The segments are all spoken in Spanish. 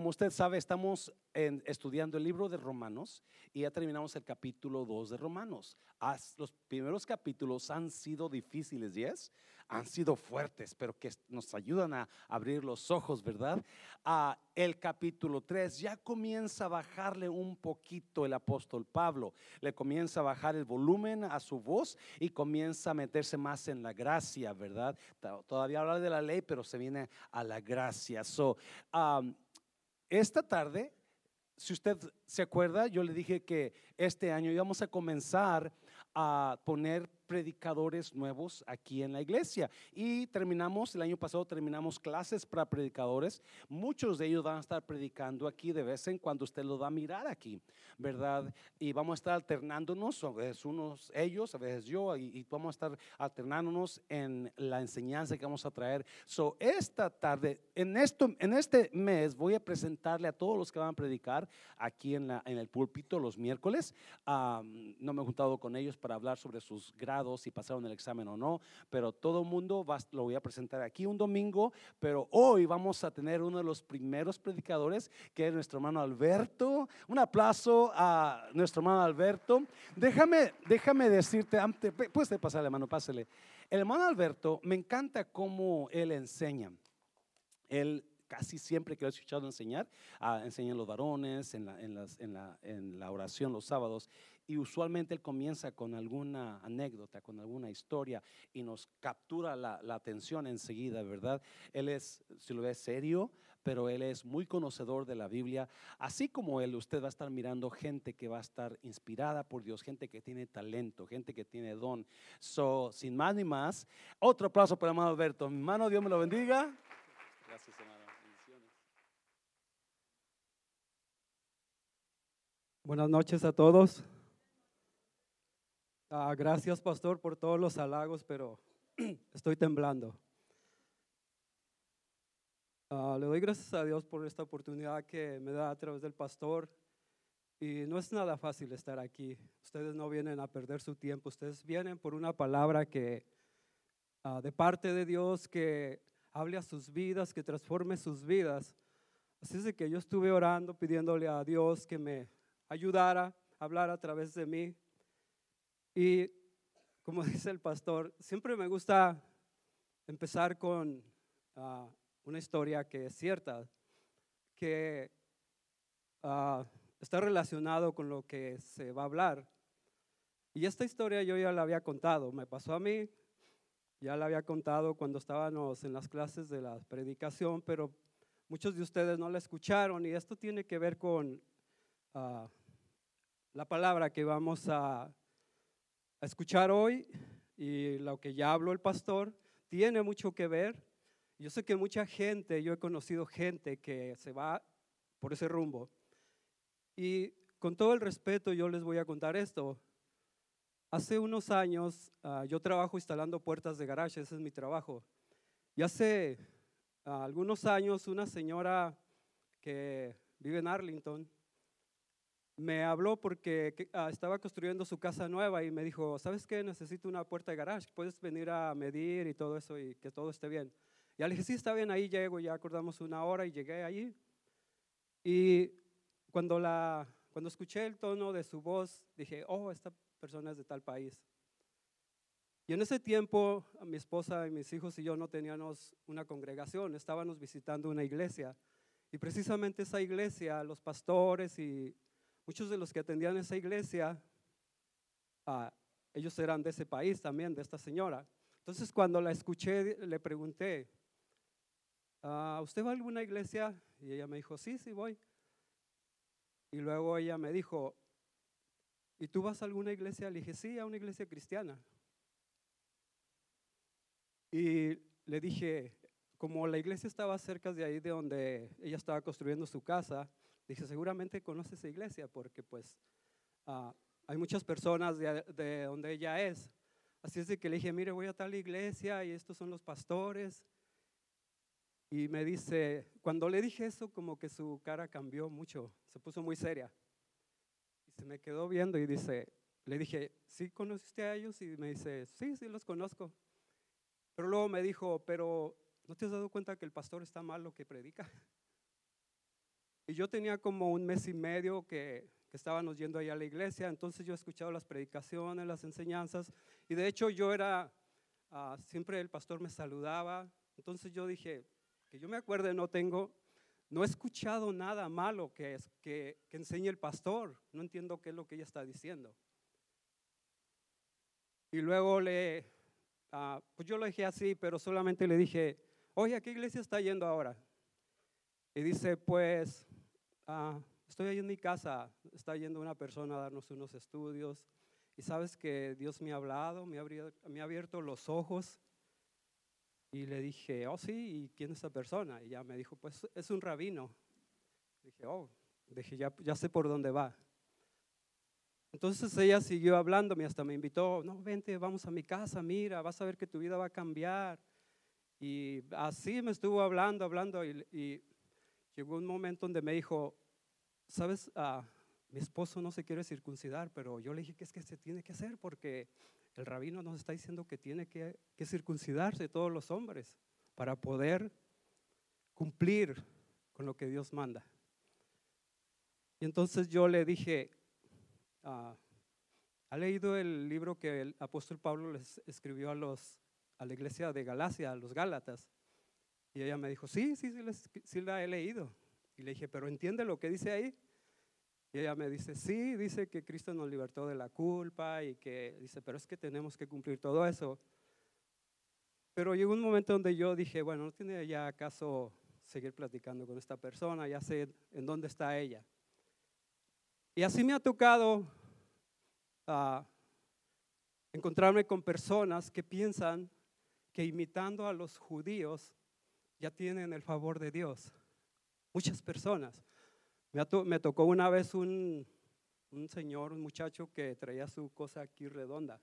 como usted sabe, estamos estudiando el libro de Romanos y ya terminamos el capítulo 2 de Romanos. los primeros capítulos han sido difíciles, ¿yes? Han sido fuertes, pero que nos ayudan a abrir los ojos, ¿verdad? Ah, el capítulo 3 ya comienza a bajarle un poquito el apóstol Pablo. Le comienza a bajar el volumen a su voz y comienza a meterse más en la gracia, ¿verdad? Todavía habla de la ley, pero se viene a la gracia. So, esta tarde, si usted se acuerda, yo le dije que este año íbamos a comenzar a poner predicadores nuevos aquí en la iglesia. Y terminamos, el año pasado terminamos clases para predicadores. Muchos de ellos van a estar predicando aquí de vez en cuando usted lo va a mirar aquí, ¿verdad? Y vamos a estar alternándonos, a veces unos ellos, a veces yo, y, vamos a estar alternándonos en la enseñanza que vamos a traer. So, esta tarde, en, esto, en este mes, voy a presentarle a todos los que van a predicar aquí en, la, en el púlpito los miércoles. no me he juntado con ellos para hablar sobre sus grados si pasaron el examen o no, pero todo mundo va, lo voy a presentar aquí un domingo, pero hoy vamos a tener uno de los primeros predicadores, que es nuestro hermano Alberto. Un aplauso a nuestro hermano Alberto. Déjame, déjame decirte, antes, puedes pasarle, hermano, pásale. El hermano Alberto, me encanta cómo él enseña. Él casi siempre que lo he escuchado enseñar, uh, enseña los varones, en la, en, las, en, la, en la oración los sábados, y usualmente él comienza con alguna anécdota, con alguna historia y nos captura la, atención enseguida, ¿verdad? Él es, si lo ve, serio, pero él es muy conocedor de la Biblia. Así como él, usted va a estar mirando gente que va a estar inspirada por Dios, gente que tiene talento, gente que tiene don. So, sin más ni más, otro aplauso para el hermano Alberto. Mi hermano, Dios me lo bendiga. Gracias, hermano. Buenas noches a todos. Ah, gracias, pastor, por todos los halagos, pero estoy temblando. Ah, le doy gracias a Dios por esta oportunidad que me da a través del pastor. Y no es nada fácil estar aquí. Ustedes no vienen a perder su tiempo. Ustedes vienen por una palabra que ah, de parte de Dios que hable a sus vidas, que transforme sus vidas. Así es de que yo estuve orando, pidiéndole a Dios que me ayudara a hablar a través de mí. Y como dice el pastor, siempre me gusta empezar con ah, una historia que es cierta, que ah, está relacionado con lo que se va a hablar. Y esta historia yo ya la había contado, me pasó a mí, ya la había contado cuando estábamos en las clases de la predicación, pero muchos de ustedes no la escucharon y esto tiene que ver con ah, la palabra que vamos a a escuchar hoy y lo que ya habló el pastor tiene mucho que ver. Yo sé que mucha gente, yo he conocido gente que se va por ese rumbo. Y con todo el respeto yo les voy a contar esto. Hace unos años ah, yo trabajo instalando puertas de garaje, ese es mi trabajo. Y hace ah, algunos años una señora que vive en Arlington me habló porque ah, estaba construyendo su casa nueva y me dijo, ¿sabes qué? Necesito una puerta de garage, puedes venir a medir y todo eso y que todo esté bien. Y le dije, sí, está bien, ahí llego, ya acordamos una hora y llegué allí. Y cuando, la, cuando escuché el tono de su voz, dije, oh, esta persona es de tal país. Y en ese tiempo, mi esposa y mis hijos y yo no teníamos una congregación, estábamos visitando una iglesia. Y precisamente esa iglesia, los pastores y Muchos de los que atendían esa iglesia, ah, ellos eran de ese país también, de esta señora. Entonces cuando la escuché, le pregunté, ah, ¿usted va a alguna iglesia? Y ella me dijo, sí, sí voy. Y luego ella me dijo, ¿y tú vas a alguna iglesia? Le dije, sí, a una iglesia cristiana. Y le dije, como la iglesia estaba cerca de ahí de donde ella estaba construyendo su casa, Dije, seguramente conoce esa iglesia porque pues ah, hay muchas personas de, donde ella es. Así es de que le dije, mire, voy a tal iglesia y estos son los pastores. Y me dice, cuando le dije eso, como que su cara cambió mucho, se puso muy seria. Y se me quedó viendo y dice, le dije, ¿sí conociste a ellos? Y me dice, sí, sí los conozco. Pero luego me dijo, pero ¿no te has dado cuenta que el pastor está mal lo que predica? Y yo tenía como un mes y medio que, que estábamos yendo allá a la iglesia, entonces yo he escuchado las predicaciones, las enseñanzas, y de hecho yo era, ah, siempre el pastor me saludaba, entonces yo dije, que yo me acuerde, no tengo, no he escuchado nada malo que, es, que, enseñe el pastor, no entiendo qué es lo que ella está diciendo. Y luego le, ah, pues yo lo dije así, pero solamente le dije, oye, ¿a qué iglesia está yendo ahora? Y dice, pues, ah, estoy ahí en mi casa, está yendo una persona a darnos unos estudios. Y sabes que Dios me ha hablado, me ha, abierto, me ha abierto los ojos. Y le dije, oh sí, ¿y quién es esa persona? Y ya me dijo, pues es un rabino. Dije, oh, dije, ya, ya sé por dónde va. Entonces ella siguió hablándome, hasta me invitó, no, vente, vamos a mi casa, mira, vas a ver que tu vida va a cambiar. Y así me estuvo hablando, hablando, y, llegó un momento donde me dijo, sabes, ah, mi esposo no se quiere circuncidar, pero yo le dije que es que se tiene que hacer porque el rabino nos está diciendo que tiene que, que circuncidarse todos los hombres para poder cumplir con lo que Dios manda. Y entonces yo le dije, Ah, ¿Ha leído el libro que el apóstol Pablo les escribió a, los, a la iglesia de Galacia, a los Gálatas? Y ella me dijo, sí, sí, sí, sí la he leído. Y le dije, pero ¿entiende lo que dice ahí? Y ella me dice, sí, dice que Cristo nos libertó de la culpa y que dice, pero es que tenemos que cumplir todo eso. Pero llegó un momento donde yo dije, bueno, no tiene ya caso seguir platicando con esta persona, ya sé en dónde está ella. Y así me ha tocado ah, encontrarme con personas que piensan que imitando a los judíos ya tienen el favor de Dios. Muchas personas. Me, tocó una vez un, un señor, un muchacho que traía su cosa aquí redonda.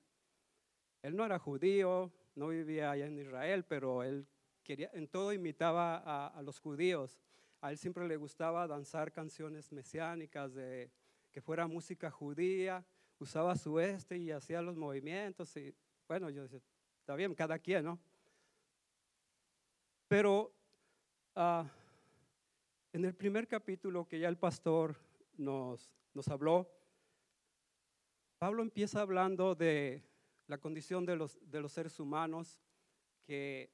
Él no era judío, no vivía allá en Israel, pero él quería, en todo imitaba a, a los judíos. A él siempre le gustaba danzar canciones mesiánicas de, que fuera música judía, usaba su este y hacía los movimientos y bueno, yo decía, está bien, cada quien, ¿no? Pero ah, en el primer capítulo que ya el pastor nos, nos habló, Pablo empieza hablando de la condición de los, de los seres humanos que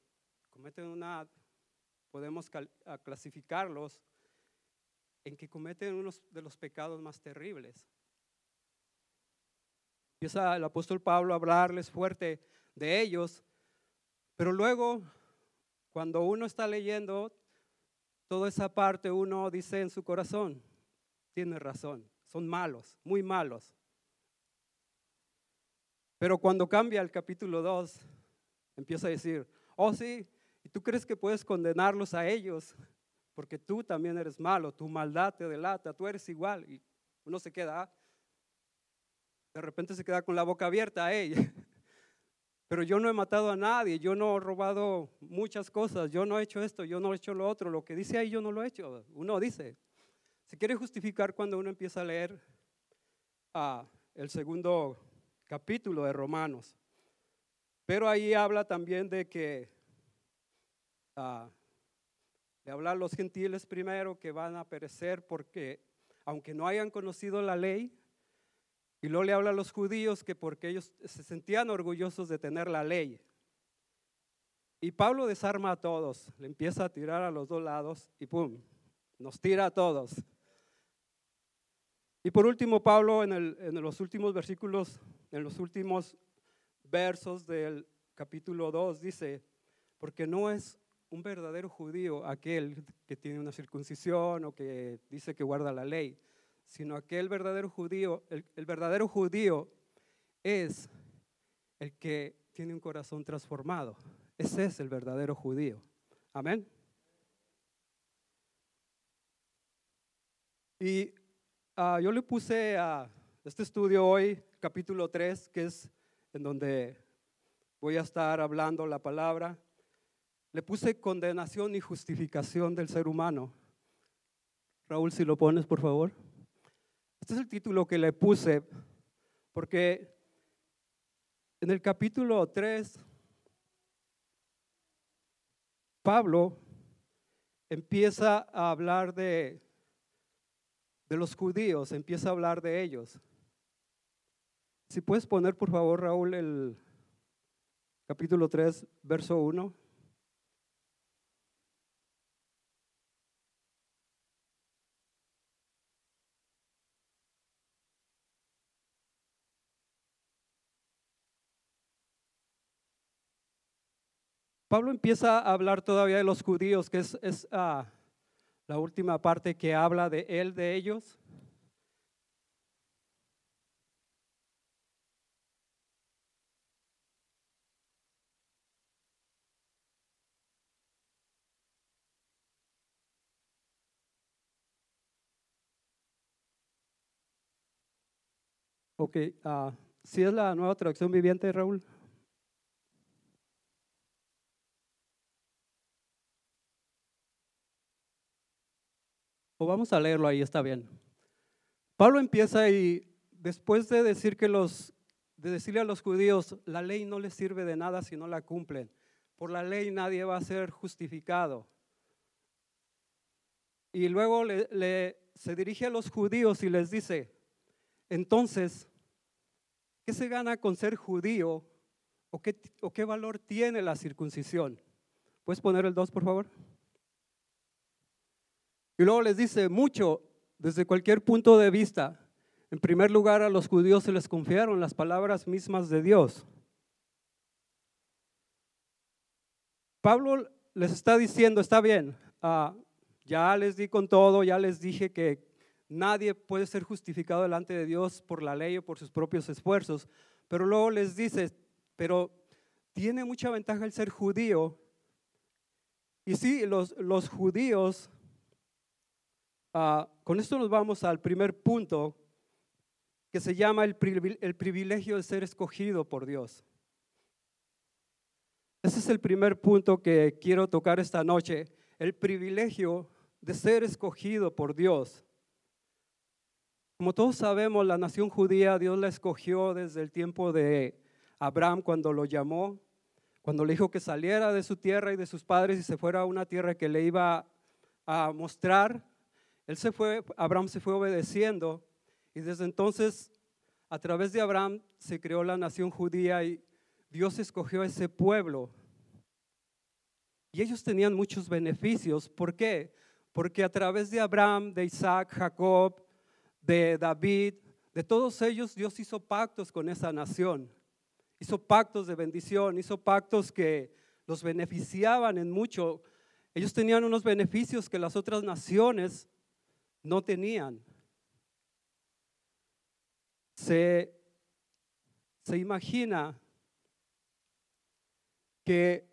cometen una, podemos clasificarlos en que cometen uno de los pecados más terribles. Empieza el apóstol Pablo a hablarles fuerte de ellos, pero luego, cuando uno está leyendo toda esa parte, uno dice en su corazón, tiene razón, son malos, muy malos. Pero cuando cambia el capítulo 2, empieza a decir, oh sí, ¿y tú crees que puedes condenarlos a ellos? porque tú también eres malo, tu maldad te delata, tú eres igual. Y uno se queda, de repente se queda con la boca abierta, ella. Pero yo no he matado a nadie, yo no he robado muchas cosas, yo no he hecho esto, yo no he hecho lo otro, lo que dice ahí yo no lo he hecho. Uno dice, se quiere justificar cuando uno empieza a leer ah, el segundo capítulo de Romanos. Pero ahí habla también de que ah, le habla a los gentiles primero que van a perecer porque aunque no hayan conocido la ley, y luego le habla a los judíos que porque ellos se sentían orgullosos de tener la ley. Y Pablo desarma a todos, le empieza a tirar a los dos lados y ¡pum! Nos tira a todos. Y por último, Pablo en, en los últimos versículos, en los últimos versos del capítulo 2 dice, porque no es un verdadero judío aquel que tiene una circuncisión o que dice que guarda la ley, sino aquel verdadero judío, el, verdadero judío es el que tiene un corazón transformado. Ese es el verdadero judío. Amén. Y uh, yo le puse a este estudio hoy, capítulo 3, que es en donde voy a estar hablando la palabra. Le puse condenación y justificación del ser humano. Raúl, si lo pones, por favor. Este es el título que le puse porque en el capítulo 3, Pablo empieza a hablar de de los judíos, empieza a hablar de ellos. Si puedes poner, por favor, Raúl, el capítulo 3, verso 1. Pablo empieza a hablar todavía de los judíos, que es, es ah, la última parte que habla de él, de ellos. Ok, ah, si es la nueva traducción viviente, Raúl. O vamos a leerlo ahí, está bien. Pablo empieza y después de decir que los, de decirle a los judíos, la ley no les sirve de nada si no la cumplen. Por la ley nadie va a ser justificado. Y luego le, se dirige a los judíos y les dice, entonces, ¿qué se gana con ser judío o qué, o qué valor tiene la circuncisión? ¿Puedes poner el 2, por favor? Y luego les dice, mucho, desde cualquier punto de vista. En primer lugar, a los judíos se les confiaron las palabras mismas de Dios. Pablo les está diciendo, está bien, ah, ya les di con todo, ya les dije que nadie puede ser justificado delante de Dios por la ley o por sus propios esfuerzos, pero luego les dice, pero tiene mucha ventaja el ser judío. Y sí, los, los judíos Ah, con esto nos vamos al primer punto que se llama el, el privilegio de ser escogido por Dios. Ese es el primer punto que quiero tocar esta noche, el privilegio de ser escogido por Dios. Como todos sabemos, la nación judía Dios la escogió desde el tiempo de Abraham cuando lo llamó, cuando le dijo que saliera de su tierra y de sus padres y se fuera a una tierra que le iba a mostrar él se fue, Abraham se fue obedeciendo y desde entonces a través de Abraham se creó la nación judía y Dios escogió a ese pueblo. Y ellos tenían muchos beneficios. ¿Por qué? Porque a través de Abraham, de Isaac, Jacob, de David, de todos ellos Dios hizo pactos con esa nación. Hizo pactos de bendición, hizo pactos que los beneficiaban en mucho. Ellos tenían unos beneficios que las otras naciones no tenían. Se, se imagina que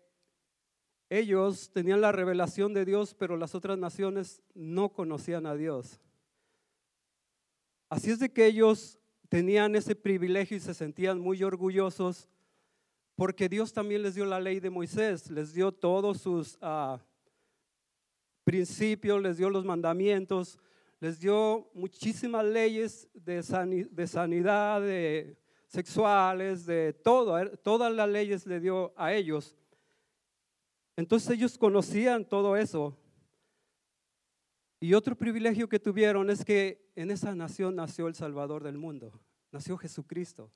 ellos tenían la revelación de Dios, pero las otras naciones no conocían a Dios. Así es de que ellos tenían ese privilegio y se sentían muy orgullosos porque Dios también les dio la ley de Moisés, les dio todos sus ah, principios, les dio los mandamientos, les dio muchísimas leyes de, sanidad, de sexuales, de todo, todas las leyes le dio a ellos. Entonces ellos conocían todo eso. Y otro privilegio que tuvieron es que en esa nación nació el Salvador del mundo, nació Jesucristo.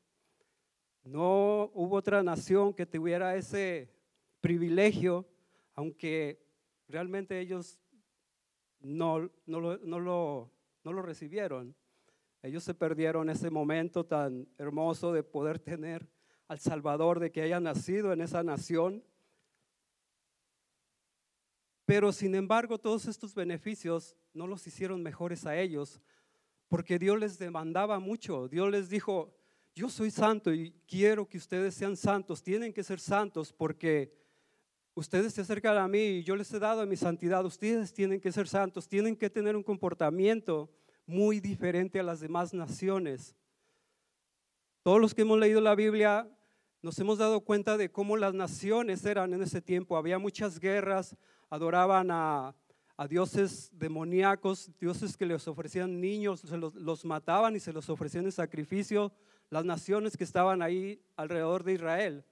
No hubo otra nación que tuviera ese privilegio, aunque realmente ellos no, no, lo, no, lo, no lo recibieron. Ellos se perdieron ese momento tan hermoso de poder tener al Salvador, de que haya nacido en esa nación. Pero sin embargo, todos estos beneficios no los hicieron mejores a ellos, porque Dios les demandaba mucho. Dios les dijo, yo soy santo y quiero que ustedes sean santos, tienen que ser santos porque Ustedes se acercan a mí y yo les he dado mi santidad. Ustedes tienen que ser santos, tienen que tener un comportamiento muy diferente a las demás naciones. Todos los que hemos leído la Biblia nos hemos dado cuenta de cómo las naciones eran en ese tiempo. Había muchas guerras, adoraban a, dioses demoníacos, dioses que les ofrecían niños, los, los mataban y se los ofrecían en sacrificio las naciones que estaban ahí alrededor de Israel.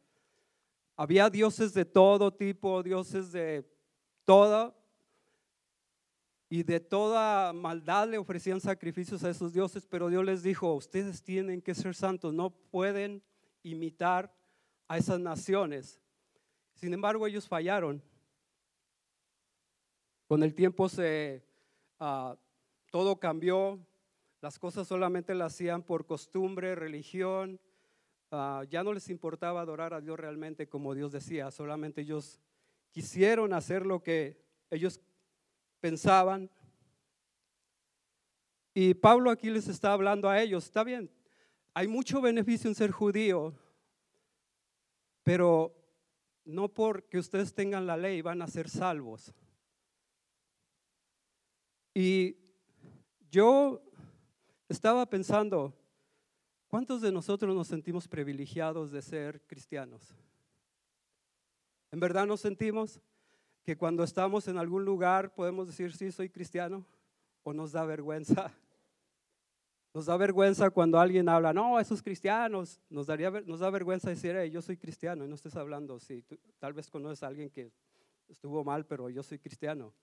Había dioses de todo tipo, dioses de todo. y de toda maldad le ofrecían sacrificios a esos dioses, pero Dios les dijo, ustedes tienen que ser santos, no pueden imitar a esas naciones. Sin embargo, ellos fallaron. Con el tiempo se, ah, todo cambió, las cosas solamente las hacían por costumbre, religión, ah, ya no les importaba adorar a Dios realmente como Dios decía, solamente ellos quisieron hacer lo que ellos pensaban. Y Pablo aquí les está hablando a ellos, está bien, hay mucho beneficio en ser judío, pero no porque ustedes tengan la ley van a ser salvos. Y yo estaba pensando, ¿cuántos de nosotros nos sentimos privilegiados de ser cristianos? ¿En verdad nos sentimos que cuando estamos en algún lugar podemos decir, sí, soy cristiano? ¿O nos da vergüenza? Nos da vergüenza cuando alguien habla, no, esos cristianos. Nos, daría, nos da vergüenza decir, yo soy cristiano y no estés hablando. Sí, tal vez conoces a alguien que estuvo mal, pero yo soy cristiano.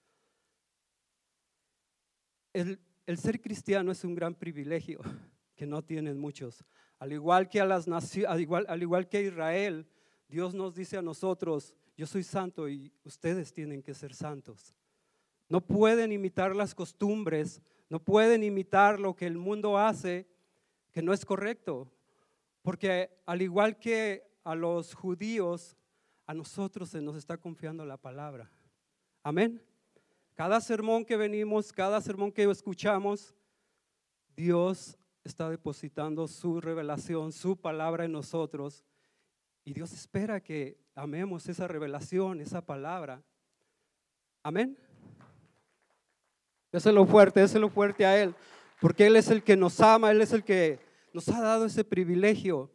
El, el ser cristiano es un gran privilegio que no tienen muchos. Al igual que a las al igual, al igual que a Israel, Dios nos dice a nosotros, yo soy santo y ustedes tienen que ser santos. No pueden imitar las costumbres, no pueden imitar lo que el mundo hace, que no es correcto. Porque al igual que a los judíos, a nosotros se nos está confiando la palabra. Amén. Cada sermón que venimos, cada sermón que escuchamos, Dios está depositando su revelación, su palabra en nosotros. Y Dios espera que amemos esa revelación, esa palabra. Amén. lo fuerte, lo fuerte a Él, porque Él es el que nos ama, Él es el que nos ha dado ese privilegio.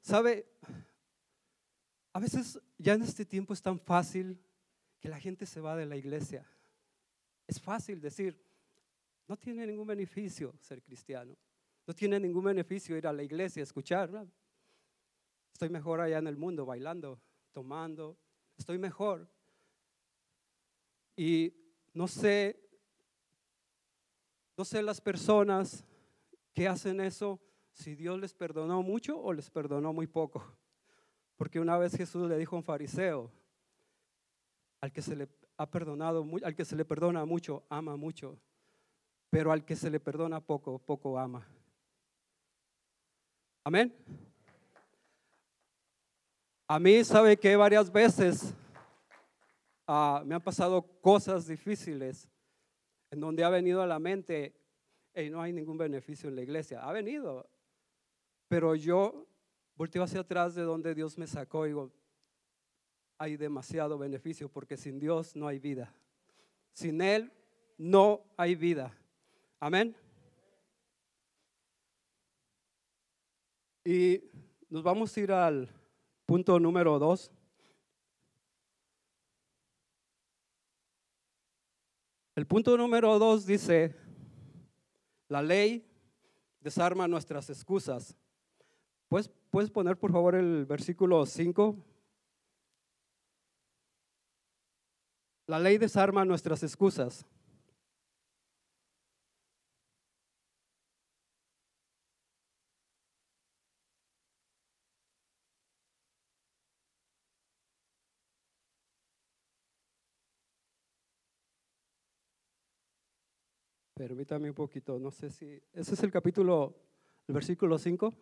¿Sabe? A veces ya en este tiempo es tan fácil que la gente se va de la iglesia. Es fácil decir, no tiene ningún beneficio ser cristiano. No tiene ningún beneficio ir a la iglesia, escuchar. Estoy mejor allá en el mundo, bailando, tomando. Estoy mejor. Y no sé, no sé las personas que hacen eso, si Dios les perdonó mucho o les perdonó muy poco. Porque una vez Jesús le dijo a un fariseo, al que se le ha perdonado, al que se le perdona mucho, ama mucho, pero al que se le perdona poco, poco ama. Amén. A mí sabe que varias veces ah, me han pasado cosas difíciles en donde ha venido a la mente, y no hay ningún beneficio en la iglesia. Ha venido, pero yo volteo hacia atrás de donde Dios me sacó y digo, hay demasiado beneficio porque sin Dios no hay vida. Sin Él no hay vida. Amén. Y nos vamos a ir al punto número dos. El punto número dos dice, la ley desarma nuestras excusas. ¿Puedes, ¿Puedes poner por favor el versículo 5? La ley desarma nuestras excusas. Permítame un poquito, no sé si... Ese es el capítulo, el versículo 5.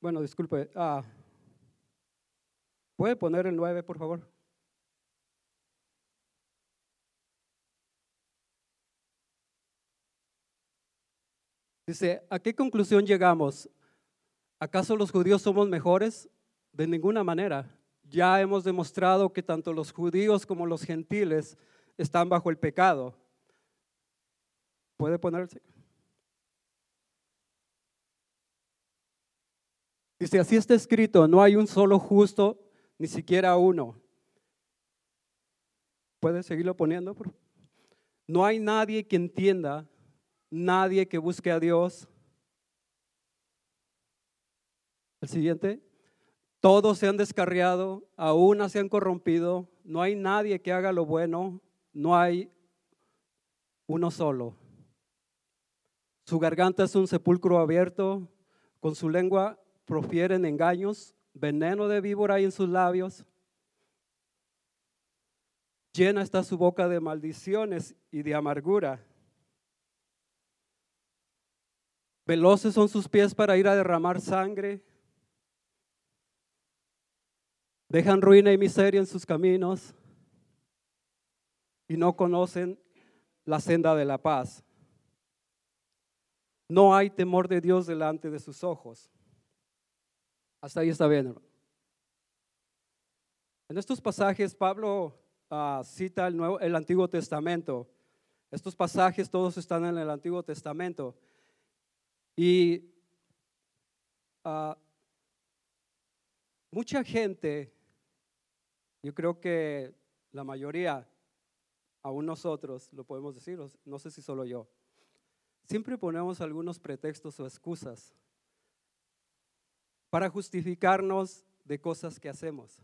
bueno, disculpe. Ah, ¿Puede poner el 9, por favor? Dice, ¿a qué conclusión llegamos? ¿Acaso los judíos somos mejores? De ninguna manera. Ya hemos demostrado que tanto los judíos como los gentiles están bajo el pecado. ¿Puede ponerse? Dice, así está escrito, no hay un solo justo, ni siquiera uno. ¿Puedes seguirlo poniendo? No hay nadie que entienda, nadie que busque a Dios. El siguiente. Todos se han descarriado, aún se han corrompido. No hay nadie que haga lo bueno. No hay uno solo. Su garganta es un sepulcro abierto. Con su lengua profieren engaños. Veneno de víbora hay en sus labios. Llena está su boca de maldiciones y de amargura. Veloces son sus pies para ir a derramar sangre. Dejan ruina y miseria en sus caminos y no conocen la senda de la paz. No hay temor de Dios delante de sus ojos. Hasta ahí está bien. En estos pasajes Pablo Ah, cita el, Nuevo, el Antiguo Testamento. Estos pasajes todos están en el Antiguo Testamento. Y ah, mucha gente, yo creo que la mayoría, aún nosotros, lo podemos decir, no sé si solo yo, siempre ponemos algunos pretextos o excusas para justificarnos de cosas que hacemos,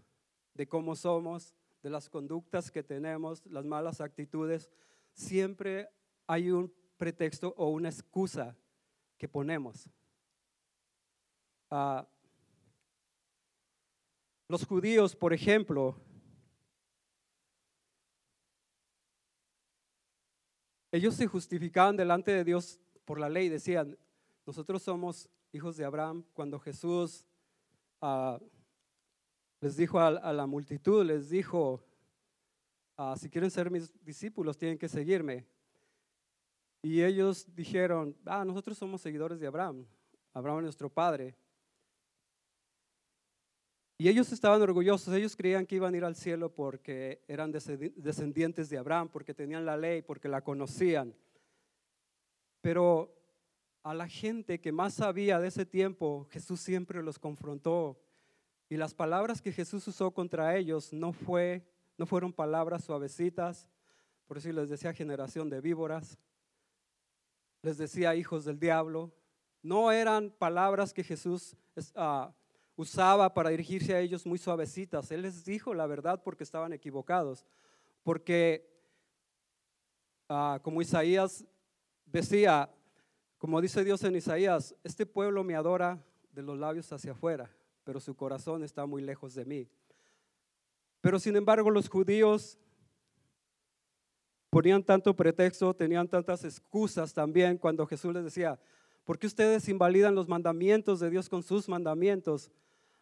de cómo somos, de las conductas que tenemos, las malas actitudes, siempre hay un pretexto o una excusa que ponemos. Ah, los judíos, por ejemplo, ellos se justificaban delante de Dios por la ley, decían, nosotros somos hijos de Abraham. Cuando Jesús uh, les dijo a, la multitud, les dijo, ah, si quieren ser mis discípulos, tienen que seguirme. Y ellos dijeron, ah, nosotros somos seguidores de Abraham, Abraham es nuestro padre. Y ellos estaban orgullosos, ellos creían que iban a ir al cielo porque eran descendientes de Abraham, porque tenían la ley, porque la conocían. Pero a la gente que más sabía de ese tiempo, Jesús siempre los confrontó y las palabras que Jesús usó contra ellos no, fue, no fueron palabras suavecitas, por eso les decía generación de víboras, les decía hijos del diablo. No eran palabras que Jesús ah, usaba para dirigirse a ellos muy suavecitas. Él les dijo la verdad porque estaban equivocados. Porque, ah, como Isaías decía, como dice Dios en Isaías, este pueblo me adora de los labios hacia afuera, pero su corazón está muy lejos de mí. Pero sin embargo los judíos ponían tanto pretexto, tenían tantas excusas también cuando Jesús les decía, ¿por qué ustedes invalidan los mandamientos de Dios con sus mandamientos?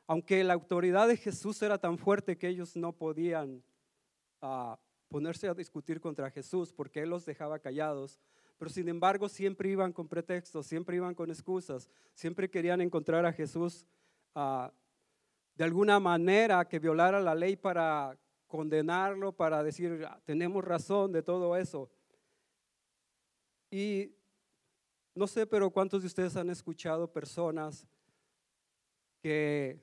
Aunque la autoridad de Jesús era tan fuerte que ellos no podían ah, ponerse a discutir contra Jesús porque Él los dejaba callados, pero sin embargo siempre iban con pretextos, siempre iban con excusas, siempre querían encontrar a Jesús de alguna manera que violara la ley para condenarlo, para decir, ah, tenemos razón de todo eso. Y no sé, pero ¿cuántos de ustedes han escuchado personas que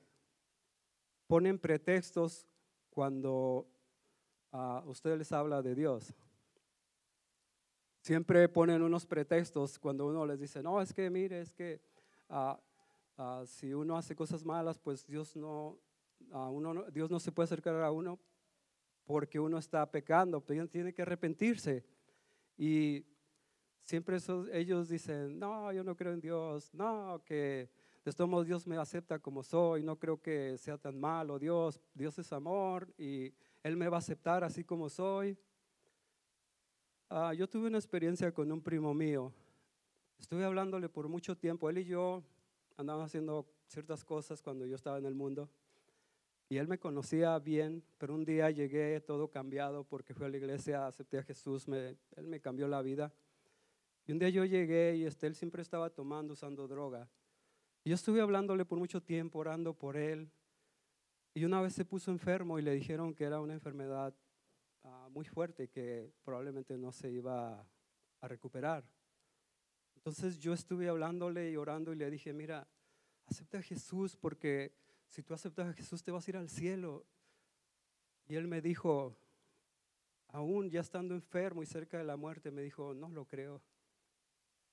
ponen pretextos cuando ah, ustedes les habla de Dios? Siempre ponen unos pretextos cuando uno les dice, no, es que mire, es que Ah, si uno hace cosas malas, pues Dios no, uno Dios no se puede acercar a uno porque uno está pecando, pero tiene que arrepentirse. Y siempre ellos dicen, no, yo no creo en Dios, no, que de todos modos Dios me acepta como soy, no creo que sea tan malo Dios, Dios es amor y Él me va a aceptar así como soy. Ah, yo tuve una experiencia con un primo mío, estuve hablándole por mucho tiempo, él y yo andaba haciendo ciertas cosas cuando yo estaba en el mundo. Y él me conocía bien, pero un día llegué todo cambiado porque fui a la iglesia, acepté a Jesús, me, él me cambió la vida. Y un día yo llegué y este, él siempre estaba tomando, usando droga. Y yo estuve hablándole por mucho tiempo, orando por él. Y una vez se puso enfermo y le dijeron que era una enfermedad uh, muy fuerte que probablemente no se iba a recuperar. Entonces yo estuve hablándole y orando y le dije, mira, acepta a Jesús porque si tú aceptas a Jesús te vas a ir al cielo. Y él me dijo, aún ya estando enfermo y cerca de la muerte, me dijo, no lo creo.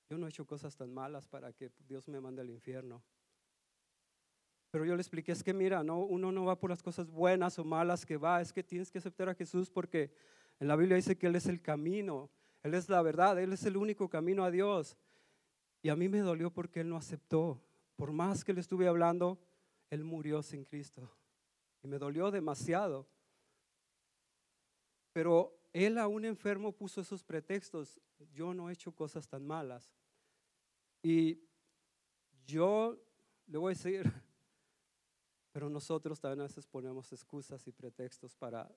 Yo no he hecho cosas tan malas para que Dios me mande al infierno. Pero yo le expliqué, es que mira, no, uno no va por las cosas buenas o malas que va, es que tienes que aceptar a Jesús porque en la Biblia dice que Él es el camino, Él es la verdad, Él es el único camino a Dios. Y a mí me dolió porque Él no aceptó. Por más que le estuve hablando, Él murió sin Cristo. Y me dolió demasiado. Pero Él aún enfermo puso esos pretextos. Yo no he hecho cosas tan malas. Y yo le voy a decir, pero nosotros también a veces ponemos excusas y pretextos para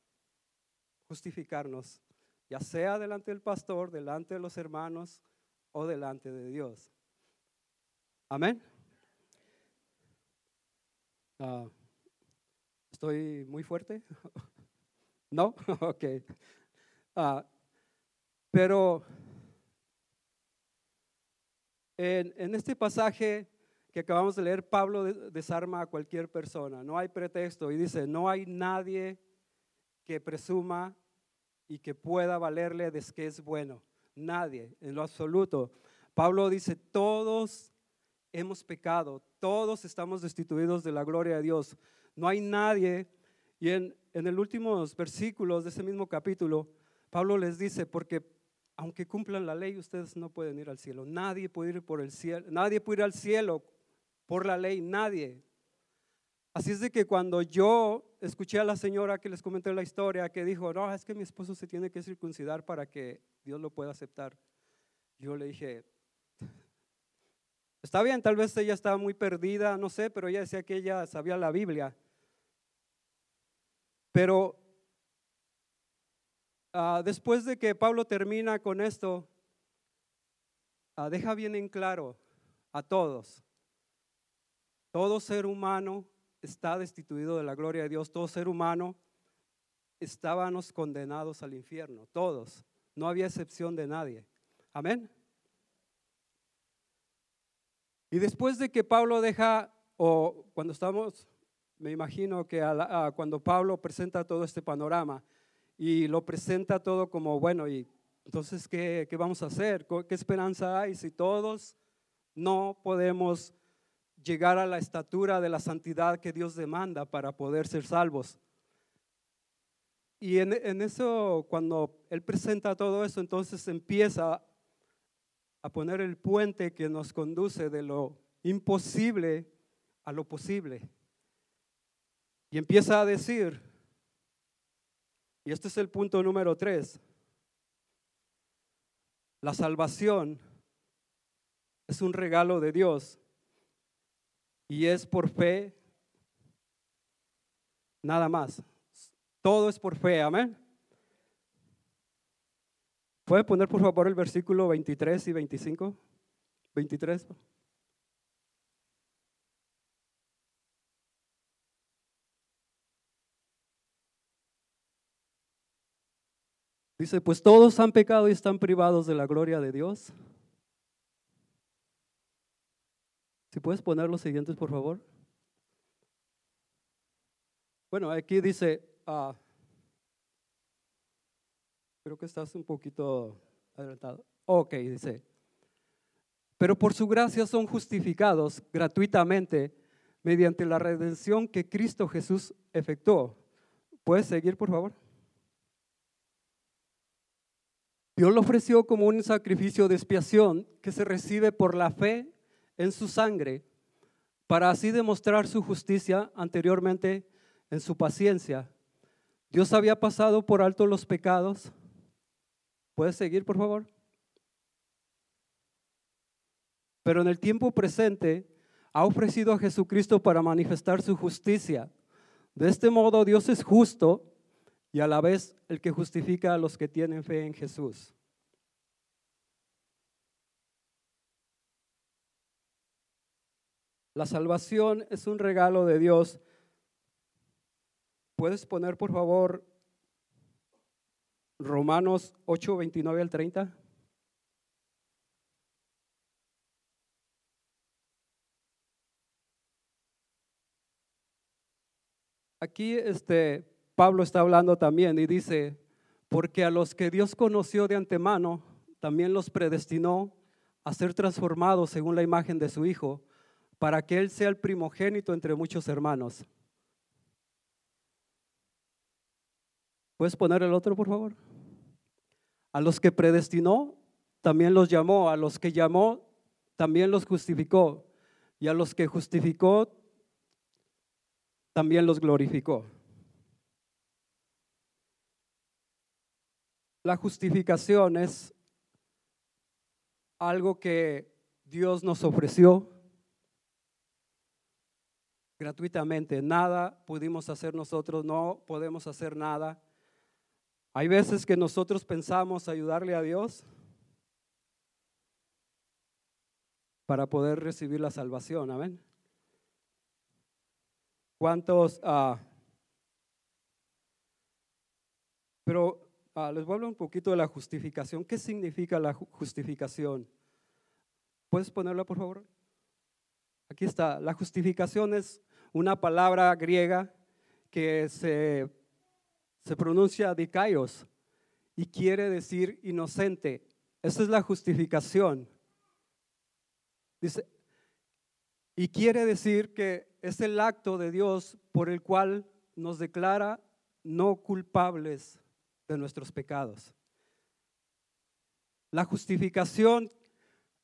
justificarnos, ya sea delante del pastor, delante de los hermanos o delante de Dios. Amén. Ah, ¿Estoy muy fuerte? ¿No? ok. Ah, pero en, este pasaje que acabamos de leer, Pablo desarma a cualquier persona. No hay pretexto y dice, no hay nadie que presuma y que pueda valerle de que es bueno. Nadie, en lo absoluto. Pablo dice, todos hemos pecado, todos estamos destituidos de la gloria de Dios. No hay nadie. Y en, en los últimos versículos de ese mismo capítulo, Pablo les dice, porque aunque cumplan la ley, ustedes no pueden ir al cielo. Nadie puede ir por el cielo, nadie puede ir al cielo por la ley, nadie. Así es de que cuando yo escuché a la señora que les comenté la historia, que dijo, no, es que mi esposo se tiene que circuncidar para que Dios lo pueda aceptar. Yo le dije, está bien, tal vez ella estaba muy perdida, no sé, pero ella decía que ella sabía la Biblia. Pero uh, después de que Pablo termina con esto, uh, deja bien en claro a todos, todo ser humano está destituido de la gloria de Dios. Todo ser humano estábamos condenados al infierno, todos. No había excepción de nadie. Amén. Y después de que Pablo deja, o cuando estamos, me imagino que cuando Pablo presenta todo este panorama y lo presenta todo como, bueno, y entonces, ¿qué, ¿qué vamos a hacer? ¿Qué esperanza hay si todos no podemos llegar a la estatura de la santidad que Dios demanda para poder ser salvos. Y en, eso, cuando Él presenta todo eso, entonces empieza a poner el puente que nos conduce de lo imposible a lo posible. Y empieza a decir, y este es el punto número tres, la salvación es un regalo de Dios y es por fe, nada más. Todo es por fe, amén. ¿Puede poner por favor el versículo 23 y 25? 23. Dice, pues todos han pecado y están privados de la gloria de Dios. Si puedes poner los siguientes, por favor. Bueno, aquí dice, ah, creo que estás un poquito adelantado. Ok, dice, pero por su gracia son justificados gratuitamente mediante la redención que Cristo Jesús efectuó. ¿Puedes seguir, por favor? Dios lo ofreció como un sacrificio de expiación que se recibe por la fe en su sangre, para así demostrar su justicia anteriormente en su paciencia. Dios había pasado por alto los pecados. ¿Puedes seguir, por favor? Pero en el tiempo presente ha ofrecido a Jesucristo para manifestar su justicia. De este modo Dios es justo y a la vez el que justifica a los que tienen fe en Jesús. La salvación es un regalo de Dios. ¿Puedes poner, por favor, Romanos 8, 29 al 30? Aquí este, Pablo está hablando también y dice, porque a los que Dios conoció de antemano, también los predestinó a ser transformados según la imagen de su Hijo, para que Él sea el primogénito entre muchos hermanos. ¿Puedes poner el otro, por favor? A los que predestinó, también los llamó. A los que llamó, también los justificó. Y a los que justificó, también los glorificó. La justificación es algo que Dios nos ofreció gratuitamente. Nada pudimos hacer nosotros, no podemos hacer nada. Hay veces que nosotros pensamos ayudarle a Dios para poder recibir la salvación. Amén. ¿Cuántos? Ah, pero ah, les voy a hablar un poquito de la justificación. ¿Qué significa la justificación? ¿Puedes ponerla, por favor? Aquí está. La justificación es una palabra griega que se se pronuncia dikaios y quiere decir inocente. Esa es la justificación. Dice, y quiere decir que es el acto de Dios por el cual nos declara no culpables de nuestros pecados. La justificación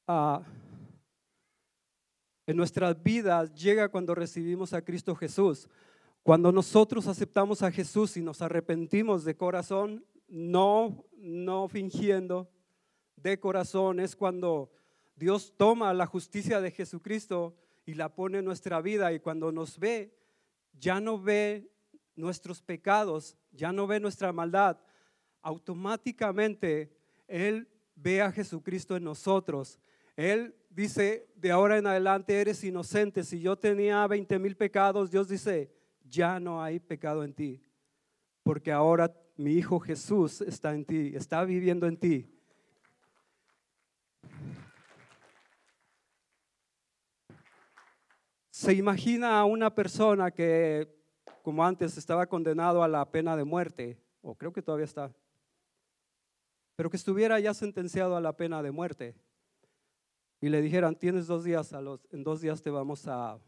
ah, en nuestras vidas llega cuando recibimos a Cristo Jesús. Cuando nosotros aceptamos a Jesús y nos arrepentimos de corazón, no, no fingiendo, de corazón, es cuando Dios toma la justicia de Jesucristo y la pone en nuestra vida y cuando nos ve, ya no ve nuestros pecados, ya no ve nuestra maldad, automáticamente Él ve a Jesucristo en nosotros. Él dice, de ahora en adelante eres inocente. Si yo tenía 20 mil pecados, Dios dice, ya no hay pecado en ti, porque ahora mi Hijo Jesús está en ti, está viviendo en ti. Se imagina a una persona que, como antes, estaba condenado a la pena de muerte, o creo que todavía está, pero que estuviera ya sentenciado a la pena de muerte. Y le dijeran, tienes dos días, a los, en dos días te vamos a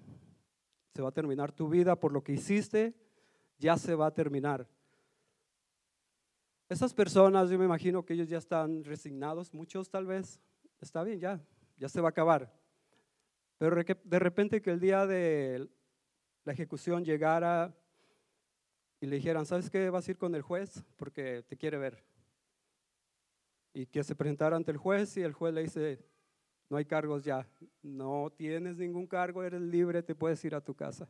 se va a terminar tu vida por lo que hiciste, ya se va a terminar. Esas personas, yo me imagino que ellos ya están resignados, muchos tal vez, está bien, ya, ya se va a acabar. Pero de repente que el día de la ejecución llegara y le dijeran, ¿sabes qué? Vas a ir con el juez porque te quiere ver. Y que se presentara ante el juez y el juez le dice, no hay cargos ya, no tienes ningún cargo, eres libre, te puedes ir a tu casa.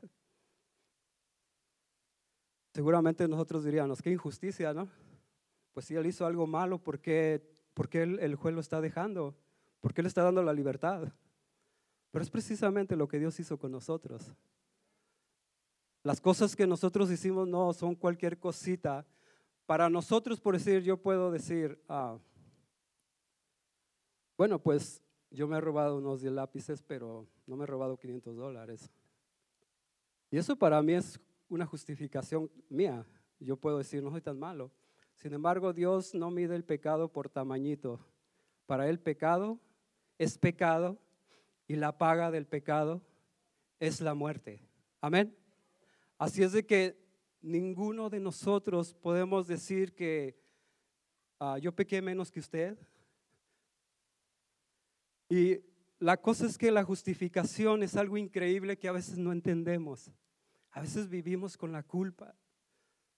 Seguramente nosotros diríamos, qué injusticia, ¿no? Pues si él hizo algo malo, ¿por qué, el, juez lo está dejando? ¿Por qué le está dando la libertad? Pero es precisamente lo que Dios hizo con nosotros. Las cosas que nosotros hicimos no son cualquier cosita. Para nosotros, por decir, yo puedo decir, ah, bueno, pues yo me he robado unos 10 lápices, pero no me he robado 500 dólares. Y eso para mí es una justificación mía. Yo puedo decir, no soy tan malo. Sin embargo, Dios no mide el pecado por tamañito. Para Él pecado es pecado y la paga del pecado es la muerte. Amén. Así es de que ninguno de nosotros podemos decir que ah, yo pequé menos que usted y la cosa es que la justificación es algo increíble que a veces no entendemos. A veces vivimos con la culpa.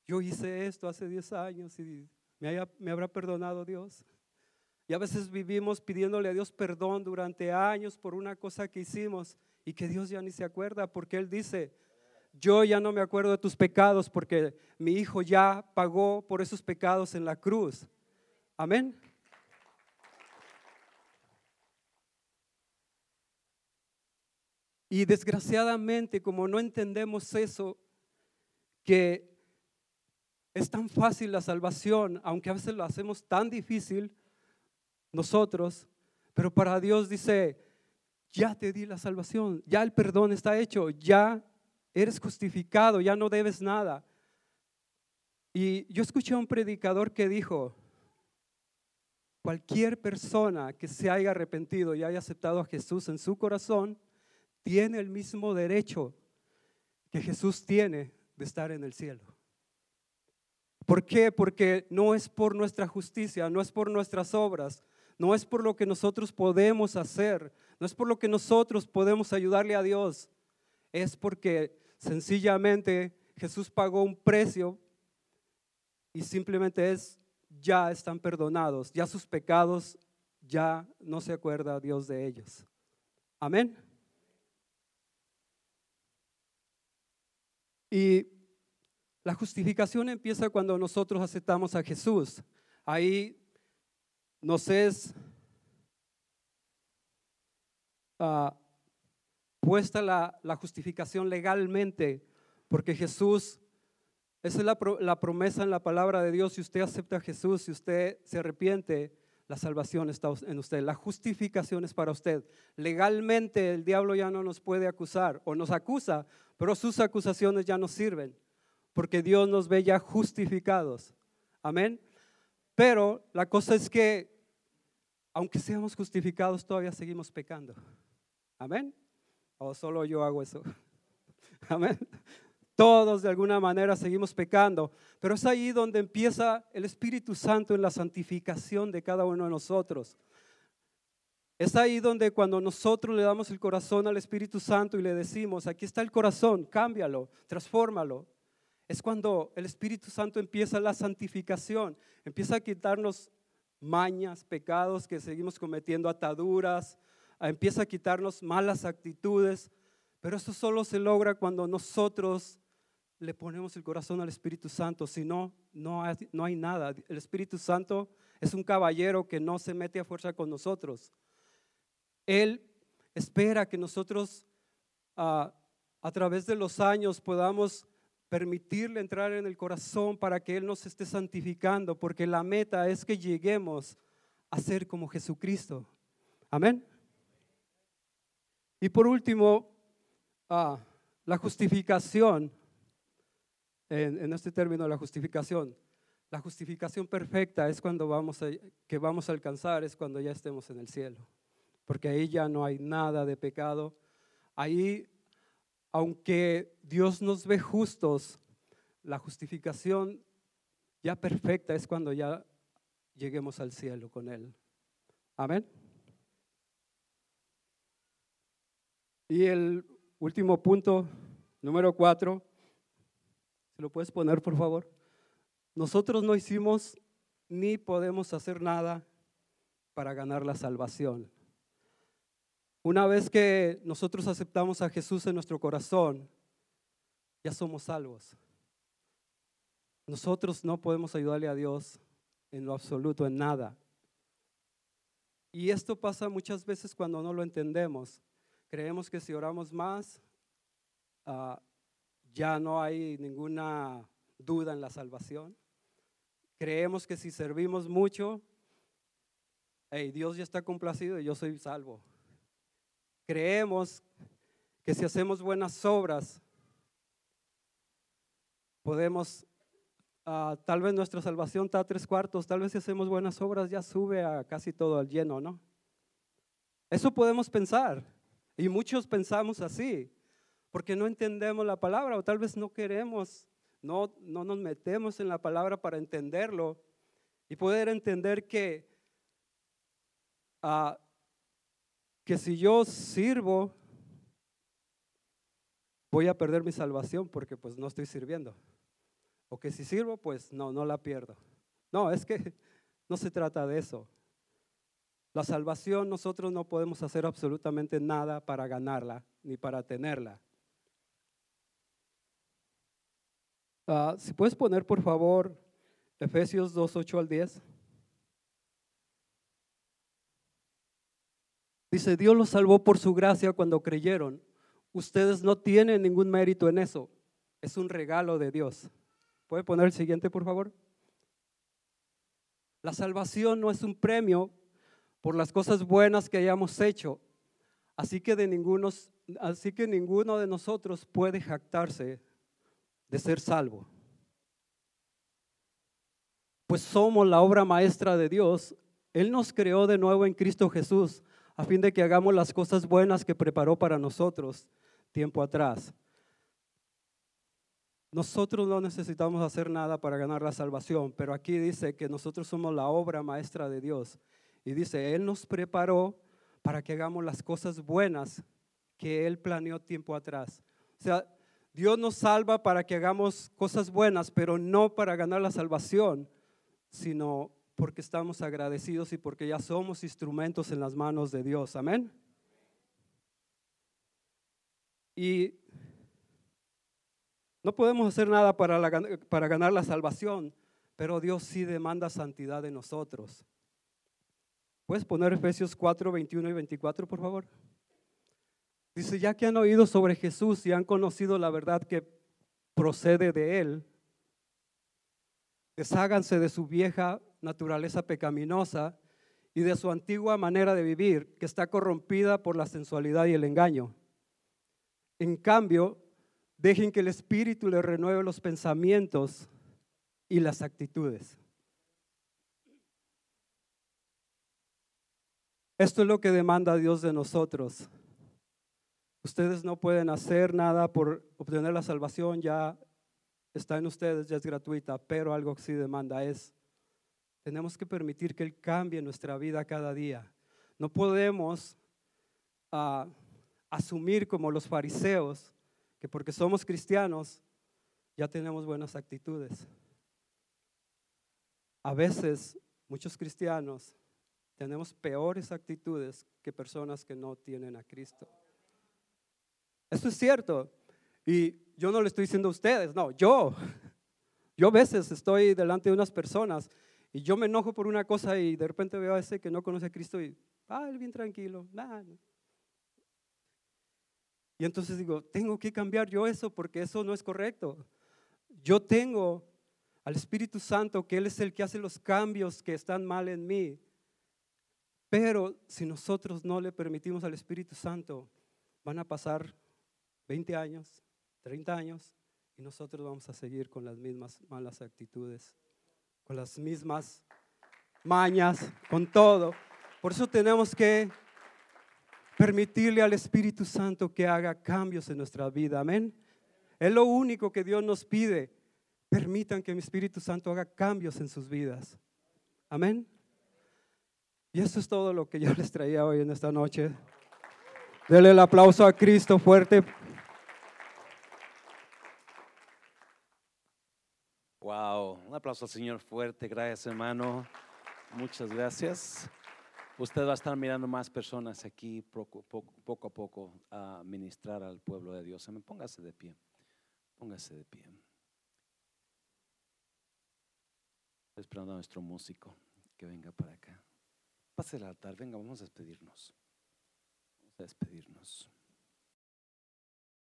Yo hice esto hace 10 años y me, me habrá perdonado Dios. Y a veces vivimos pidiéndole a Dios perdón durante años por una cosa que hicimos y que Dios ya ni se acuerda porque Él dice, yo ya no me acuerdo de tus pecados porque mi Hijo ya pagó por esos pecados en la cruz. Amén. Y desgraciadamente, como no entendemos eso, que es tan fácil la salvación, aunque a veces lo hacemos tan difícil nosotros, pero para Dios dice, ya te di la salvación, ya el perdón está hecho, ya eres justificado, ya no debes nada. Y yo escuché a un predicador que dijo, cualquier persona que se haya arrepentido y haya aceptado a Jesús en su corazón, tiene el mismo derecho que Jesús tiene de estar en el cielo. ¿Por qué? Porque no es por nuestra justicia, no es por nuestras obras, no es por lo que nosotros podemos hacer, no es por lo que nosotros podemos ayudarle a Dios, es porque sencillamente Jesús pagó un precio y simplemente es, ya están perdonados, ya sus pecados, ya no se acuerda Dios de ellos. Amén. Y la justificación empieza cuando nosotros aceptamos a Jesús. Ahí nos es uh, puesta la, la, justificación legalmente, porque Jesús, esa es la, la promesa en la palabra de Dios, si usted acepta a Jesús, si usted se arrepiente, la salvación está en usted, la justificación es para usted. Legalmente el diablo ya no nos puede acusar o nos acusa, pero sus acusaciones ya no sirven, porque Dios nos ve ya justificados. Amén. Pero la cosa es que, aunque seamos justificados, todavía seguimos pecando. Amén. O solo yo hago eso. Amén. Todos de alguna manera seguimos pecando, pero es ahí donde empieza el Espíritu Santo en la santificación de cada uno de nosotros. Es ahí donde cuando nosotros le damos el corazón al Espíritu Santo y le decimos, aquí está el corazón, cámbialo, transfórmalo. Es cuando el Espíritu Santo empieza la santificación, empieza a quitarnos mañas, pecados que seguimos cometiendo, ataduras, empieza a quitarnos malas actitudes. Pero eso solo se logra cuando nosotros le ponemos el corazón al Espíritu Santo. Si no, no hay, no hay nada. El Espíritu Santo es un caballero que no se mete a fuerza con nosotros. Él espera que nosotros ah, a través de los años podamos permitirle entrar en el corazón para que Él nos esté santificando, porque la meta es que lleguemos a ser como Jesucristo. Amén. Y por último, ah, la justificación, en, este término, la justificación. La justificación perfecta es cuando vamos a, que vamos a alcanzar, es cuando ya estemos en el cielo porque ahí ya no hay nada de pecado. Ahí, aunque Dios nos ve justos, la justificación ya perfecta es cuando ya lleguemos al cielo con Él. Amén. Y el último punto, número cuatro, ¿se lo puedes poner por favor? Nosotros no hicimos ni podemos hacer nada para ganar la salvación. Una vez que nosotros aceptamos a Jesús en nuestro corazón, ya somos salvos. Nosotros no podemos ayudarle a Dios en lo absoluto, en nada. Y esto pasa muchas veces cuando no lo entendemos. Creemos que si oramos más, ah, ya no hay ninguna duda en la salvación. Creemos que si servimos mucho, hey, Dios ya está complacido y yo soy salvo. Creemos que si hacemos buenas obras, podemos, ah, tal vez nuestra salvación está a tres cuartos, tal vez si hacemos buenas obras ya sube a casi todo al lleno, ¿no? Eso podemos pensar. Y muchos pensamos así, porque no entendemos la palabra o tal vez no queremos, no, no nos metemos en la palabra para entenderlo y poder entender que uh, que si yo sirvo, voy a perder mi salvación porque pues no estoy sirviendo. O que si sirvo, pues no, no la pierdo. No, es que no se trata de eso. La salvación nosotros no podemos hacer absolutamente nada para ganarla ni para tenerla. Ah, si puedes poner por favor Efesios 2, 8 al 10. Dice, Dios los salvó por su gracia cuando creyeron. Ustedes no tienen ningún mérito en eso. Es un regalo de Dios. ¿Puede poner el siguiente, por favor? La salvación no es un premio por las cosas buenas que hayamos hecho. Así que, de ninguno, así que ninguno de nosotros puede jactarse de ser salvo. pues somos la obra maestra de Dios, Él nos creó de nuevo en Cristo Jesús a fin de que hagamos las cosas buenas que preparó para nosotros tiempo atrás. Nosotros no necesitamos hacer nada para ganar la salvación, pero aquí dice que nosotros somos la obra maestra de Dios. Y dice, Él nos preparó para que hagamos las cosas buenas que Él planeó tiempo atrás. O sea, Dios nos salva para que hagamos cosas buenas, pero no para ganar la salvación, sino porque estamos agradecidos y porque ya somos instrumentos en las manos de Dios. Amén. Y no podemos hacer nada para, ganar la salvación, pero Dios sí demanda santidad de nosotros. ¿Puedes poner Efesios 4, 21 y 24, por favor? Dice, ya que han oído sobre Jesús y han conocido la verdad que procede de Él, desháganse de su vieja naturaleza pecaminosa y de su antigua manera de vivir, que está corrompida por la sensualidad y el engaño. En cambio, dejen que el Espíritu les renueve los pensamientos y las actitudes. Esto es lo que demanda Dios de nosotros. Ustedes no pueden hacer nada por obtener la salvación, ya está en ustedes, ya es gratuita, pero algo que sí demanda es, tenemos que permitir que Él cambie nuestra vida cada día. No podemos ah, asumir como los fariseos que porque somos cristianos ya tenemos buenas actitudes. A veces muchos cristianos tenemos peores actitudes que personas que no tienen a Cristo. Eso es cierto. Y yo no le estoy diciendo a ustedes, no, yo. Yo a veces estoy delante de unas personas y yo me enojo por una cosa y de repente veo a ese que no conoce a Cristo y, ah, él bien tranquilo, nada. Y entonces digo, tengo que cambiar yo eso porque eso no es correcto. Yo tengo al Espíritu Santo, que Él es el que hace los cambios que están mal en mí. Pero si nosotros no le permitimos al Espíritu Santo, van a pasar 20 años, 30 años, y nosotros vamos a seguir con las mismas malas actitudes, con las mismas mañas, con todo. Por eso tenemos que permitirle al Espíritu Santo que haga cambios en nuestra vida. Amén. Es lo único que Dios nos pide. Permitan que mi Espíritu Santo haga cambios en sus vidas. Amén. Y eso es todo lo que yo les traía hoy en esta noche. Dele el aplauso a Cristo fuerte. Wow, un aplauso al Señor fuerte, gracias hermano, muchas gracias. Usted va a estar mirando más personas aquí poco, a poco a ministrar al pueblo de Dios. Póngase de pie, póngase de pie. Esperando a nuestro músico que venga para acá. Pase el altar, venga, vamos a despedirnos. Vamos a despedirnos.